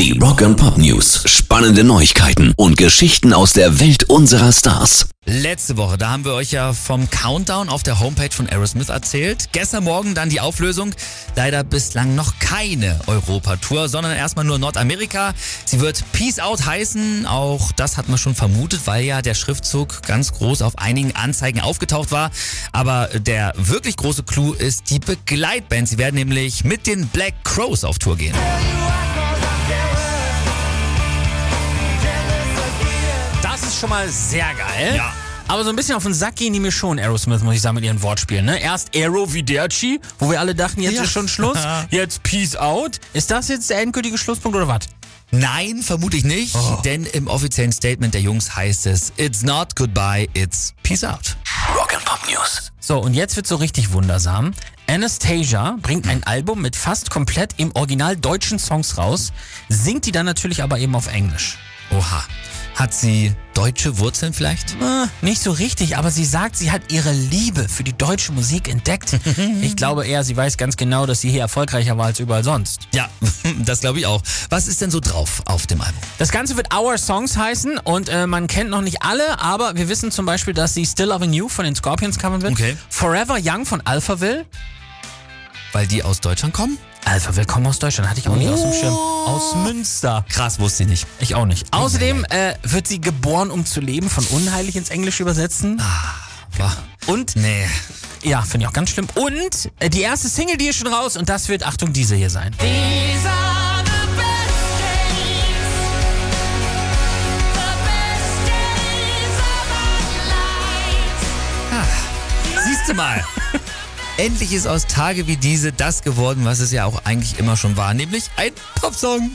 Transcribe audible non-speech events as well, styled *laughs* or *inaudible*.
Die Rock and Pop News. Spannende Neuigkeiten und Geschichten aus der Welt unserer Stars. Letzte Woche, da haben wir euch ja vom Countdown auf der Homepage von Aerosmith erzählt. Gestern Morgen dann die Auflösung. Leider bislang noch keine Europatour, sondern erstmal nur Nordamerika. Sie wird Peace Out heißen. Auch das hat man schon vermutet, weil ja der Schriftzug ganz groß auf einigen Anzeigen aufgetaucht war. Aber der wirklich große Clou ist die Begleitband. Sie werden nämlich mit den Black Crows auf Tour gehen. Schon mal sehr geil. Ja. Aber so ein bisschen auf den Sack gehen die mir schon, Aerosmith, muss ich sagen, mit ihren Wortspielen. Ne? Erst Aero wie Derchi, wo wir alle dachten, jetzt Ja. ist schon Schluss. *laughs* Jetzt Peace Out. Ist das jetzt der endgültige Schlusspunkt oder was? Nein, vermute ich nicht, denn im offiziellen Statement der Jungs heißt es, It's not goodbye, it's peace out. Rock and Pop News. So, und jetzt wird so richtig wundersam. Anastasia bringt ein Album mit fast komplett im Original deutschen Songs raus, singt die dann natürlich aber eben auf Englisch. Oha. Hat sie deutsche Wurzeln vielleicht? Äh, nicht so richtig, aber sie sagt, sie hat ihre Liebe für die deutsche Musik entdeckt. *laughs* ich glaube eher, sie weiß ganz genau, dass sie hier erfolgreicher war als überall sonst. Ja, *laughs* das glaube ich auch. Was ist denn so drauf auf dem Album? Das Ganze wird Our Songs heißen und äh, man kennt noch nicht alle, aber wir wissen zum Beispiel, dass sie Still Loving You von den Scorpions covern wird. Okay. Forever Young von Alphaville. Weil die aus Deutschland kommen? Alphaville kommen aus Deutschland, hatte ich auch nicht aus dem Schirm. Aus Münster. Krass, wusste ich nicht. Ich auch nicht. Außerdem äh, wird sie geboren, um zu leben, von unheilig ins Englische übersetzen. War. Und, Nee. ja, finde ich auch ganz schlimm. Und äh, die erste Single, die ist schon raus und das wird, Achtung, diese hier sein. Siehst du mal. *laughs* Endlich ist aus Tage wie diese das geworden, was es ja auch eigentlich immer schon war, nämlich ein Popsong.